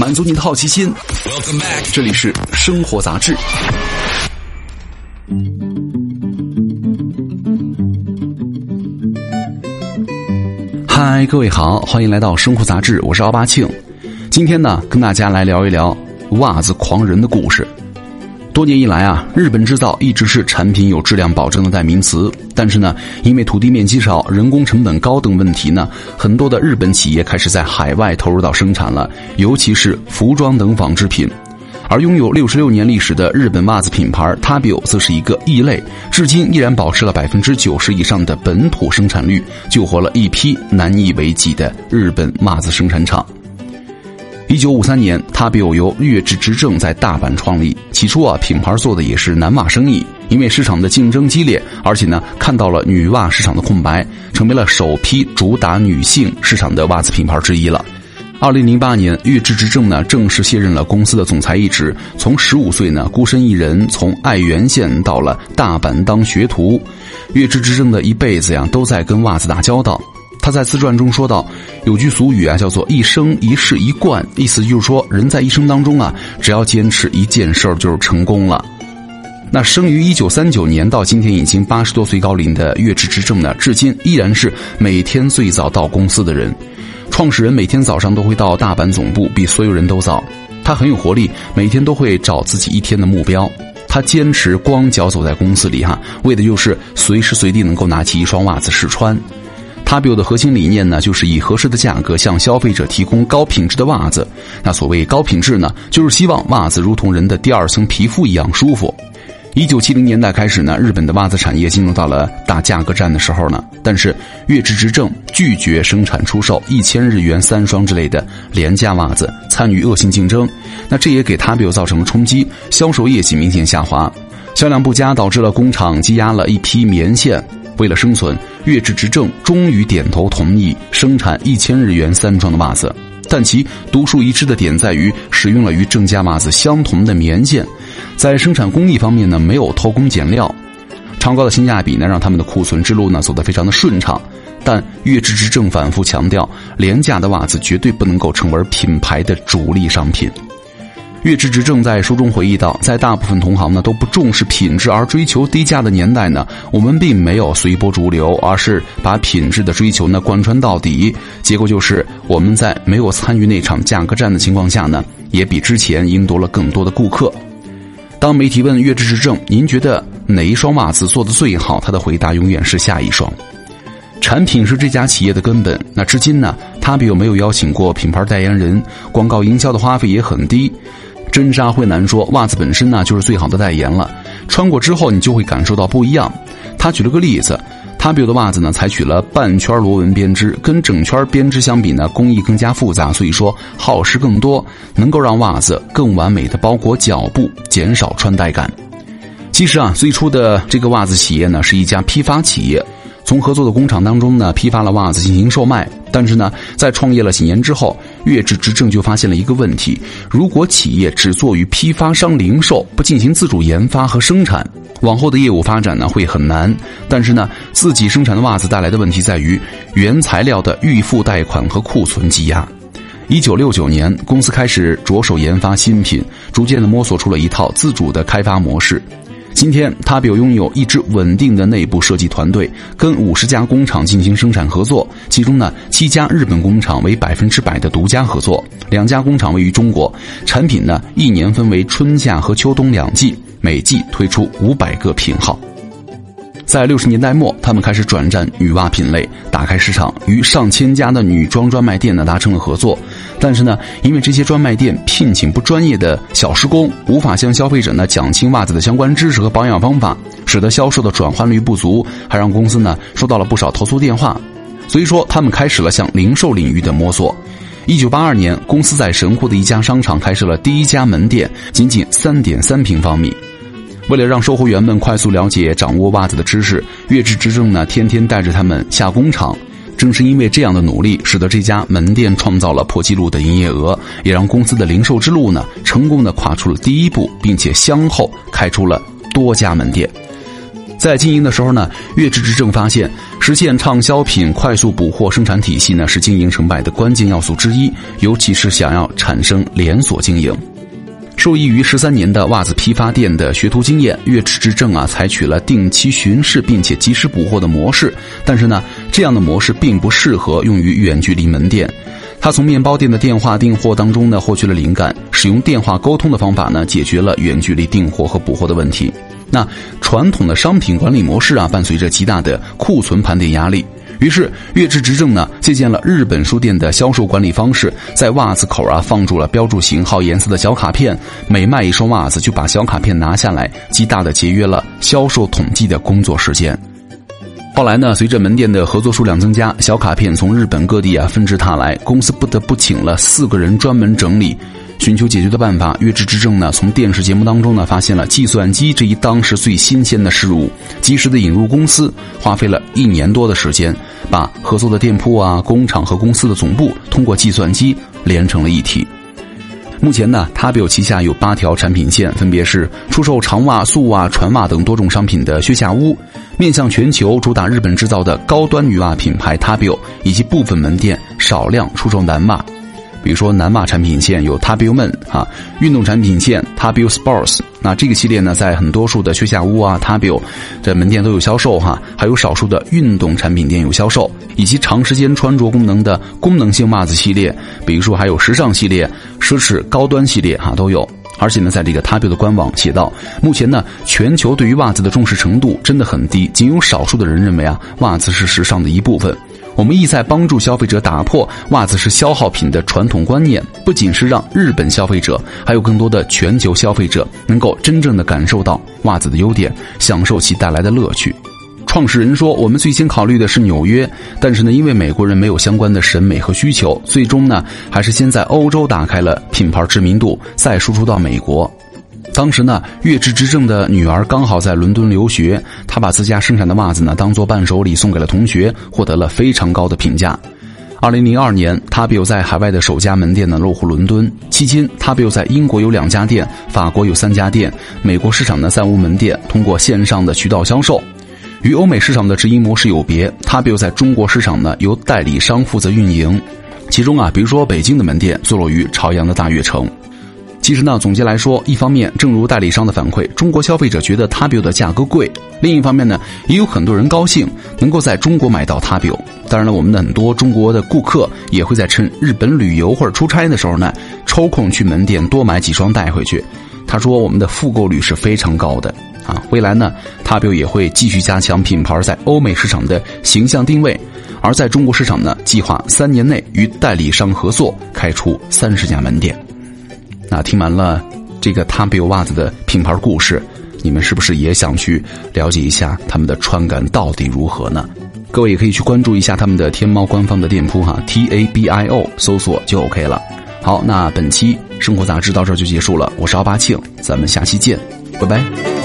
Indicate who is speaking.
Speaker 1: 满足你的好奇心。这里是生活杂志。嗨，各位好，欢迎来到生活杂志，我是奥巴庆。今天呢，跟大家来聊一聊袜子狂人的故事。多年以来啊，日本制造一直是产品有质量保证的代名词。但是呢，因为土地面积少、人工成本高等问题呢，很多的日本企业开始在海外投入到生产了，尤其是服装等纺织品。而拥有六十六年历史的日本袜子品牌 Tabio 则是一个异类，至今依然保持了百分之九十以上的本土生产率，救活了一批难以为继的日本袜子生产厂。一九五三年，它比由月之执政在大阪创立。起初啊，品牌做的也是男袜生意，因为市场的竞争激烈，而且呢，看到了女袜市场的空白，成为了首批主打女性市场的袜子品牌之一了。二零零八年，月之执政呢正式卸任了公司的总裁一职，从十五岁呢孤身一人从爱媛县到了大阪当学徒。月之执政的一辈子呀，都在跟袜子打交道。他在自传中说道：“有句俗语啊，叫做一生一世一贯，意思就是说，人在一生当中啊，只要坚持一件事儿，就是成功了。”那生于一九三九年到今天已经八十多岁高龄的月之之正呢，至今依然是每天最早到公司的人。创始人每天早上都会到大阪总部，比所有人都早。他很有活力，每天都会找自己一天的目标。他坚持光脚走在公司里哈，为的就是随时随地能够拿起一双袜子试穿。他 b i 的核心理念呢，就是以合适的价格向消费者提供高品质的袜子。那所谓高品质呢，就是希望袜子如同人的第二层皮肤一样舒服。一九七零年代开始呢，日本的袜子产业进入到了打价格战的时候呢。但是月之执政拒绝生产出售一千日元三双之类的廉价袜子，参与恶性竞争。那这也给他 b i 造成了冲击，销售业绩明显下滑，销量不佳导致了工厂积压了一批棉线。为了生存，月之执政终于点头同意生产一千日元三双的袜子，但其独树一帜的点在于使用了与正价袜子相同的棉线，在生产工艺方面呢没有偷工减料，超高的性价比呢让他们的库存之路呢走得非常的顺畅。但月之执政反复强调，廉价的袜子绝对不能够成为品牌的主力商品。月之执政在书中回忆到，在大部分同行呢都不重视品质而追求低价的年代呢，我们并没有随波逐流，而是把品质的追求呢贯穿到底。结果就是我们在没有参与那场价格战的情况下呢，也比之前赢得了更多的顾客。当媒体问月之执政，您觉得哪一双袜子做的最好？他的回答永远是下一双。产品是这家企业的根本。那至今呢，他并没有邀请过品牌代言人，广告营销的花费也很低。真沙灰男说，袜子本身呢就是最好的代言了。穿过之后，你就会感受到不一样。他举了个例子，他 b 的袜子呢采取了半圈螺纹编织，跟整圈编织相比呢，工艺更加复杂，所以说耗时更多，能够让袜子更完美的包裹脚部，减少穿戴感。其实啊，最初的这个袜子企业呢是一家批发企业。从合作的工厂当中呢，批发了袜子进行售卖。但是呢，在创业了几年之后，月之执政就发现了一个问题：如果企业只做与批发商零售，不进行自主研发和生产，往后的业务发展呢会很难。但是呢，自己生产的袜子带来的问题在于原材料的预付贷款和库存积压。一九六九年，公司开始着手研发新品，逐渐的摸索出了一套自主的开发模式。今天，他比拥有一支稳定的内部设计团队，跟五十家工厂进行生产合作。其中呢，七家日本工厂为百分之百的独家合作，两家工厂位于中国。产品呢，一年分为春夏和秋冬两季，每季推出五百个品号。在六十年代末，他们开始转战女袜品类，打开市场，与上千家的女装专卖店呢达成了合作。但是呢，因为这些专卖店聘请不专业的小时工，无法向消费者呢讲清袜子的相关知识和保养方法，使得销售的转换率不足，还让公司呢收到了不少投诉电话。所以说，他们开始了向零售领域的摸索。一九八二年，公司在神户的一家商场开设了第一家门店，仅仅三点三平方米。为了让售货员们快速了解、掌握袜子的知识，月之执政呢天天带着他们下工厂。正是因为这样的努力，使得这家门店创造了破纪录的营业额，也让公司的零售之路呢成功的跨出了第一步，并且先后开出了多家门店。在经营的时候呢，月之执政发现，实现畅销品快速补货生产体系呢，是经营成败的关键要素之一，尤其是想要产生连锁经营。受益于十三年的袜子批发店的学徒经验，月之正啊，采取了定期巡视并且及时补货的模式。但是呢，这样的模式并不适合用于远距离门店。他从面包店的电话订货当中呢，获取了灵感，使用电话沟通的方法呢，解决了远距离订货和补货的问题。那传统的商品管理模式啊，伴随着极大的库存盘点压力。于是，月之执政呢，借鉴了日本书店的销售管理方式，在袜子口啊放住了标注型号、颜色的小卡片，每卖一双袜子就把小卡片拿下来，极大的节约了销售统计的工作时间。后来呢，随着门店的合作数量增加，小卡片从日本各地啊纷至沓来，公司不得不请了四个人专门整理。寻求解决的办法，月之之政呢，从电视节目当中呢，发现了计算机这一当时最新鲜的事物，及时的引入公司，花费了一年多的时间，把合作的店铺啊、工厂和公司的总部通过计算机连成了一体。目前呢，Tabio 旗下有八条产品线，分别是出售长袜、素袜、船袜等多种商品的靴下屋，面向全球主打日本制造的高端女袜品牌 Tabio，以及部分门店少量出售男袜。比如说男袜产品线有 Tabio Men 啊，运动产品线 Tabio Sports，那这个系列呢，在很多数的靴下屋啊 Tabio 这门店都有销售哈，还有少数的运动产品店有销售，以及长时间穿着功能的功能性袜子系列，比如说还有时尚系列、奢侈高端系列哈都有。而且呢，在这个 Tabio 的官网写道，目前呢，全球对于袜子的重视程度真的很低，仅有少数的人认为啊，袜子是时尚的一部分。我们意在帮助消费者打破袜子是消耗品的传统观念，不仅是让日本消费者，还有更多的全球消费者能够真正的感受到袜子的优点，享受其带来的乐趣。创始人说：“我们最先考虑的是纽约，但是呢，因为美国人没有相关的审美和需求，最终呢，还是先在欧洲打开了品牌知名度，再输出到美国。”当时呢，月之执政的女儿刚好在伦敦留学，她把自家生产的袜子呢当做伴手礼送给了同学，获得了非常高的评价。二零零二年，他比有在海外的首家门店呢落户伦敦，期间他比有在英国有两家店，法国有三家店，美国市场呢暂无门店，通过线上的渠道销售。与欧美市场的直营模式有别，他比有在中国市场呢由代理商负责运营，其中啊，比如说北京的门店坐落于朝阳的大悦城。其实呢，总结来说，一方面，正如代理商的反馈，中国消费者觉得 Tabio 的价格贵；另一方面呢，也有很多人高兴能够在中国买到 Tabio。当然了，我们的很多中国的顾客也会在趁日本旅游或者出差的时候呢，抽空去门店多买几双带回去。他说，我们的复购率是非常高的啊。未来呢，Tabio 也会继续加强品牌在欧美市场的形象定位，而在中国市场呢，计划三年内与代理商合作开出三十家门店。那听完了这个 Tabio 袜子的品牌故事，你们是不是也想去了解一下他们的穿感到底如何呢？各位也可以去关注一下他们的天猫官方的店铺哈，T A B I O 搜索就 OK 了。好，那本期生活杂志到这就结束了，我是奥巴庆，咱们下期见，拜拜。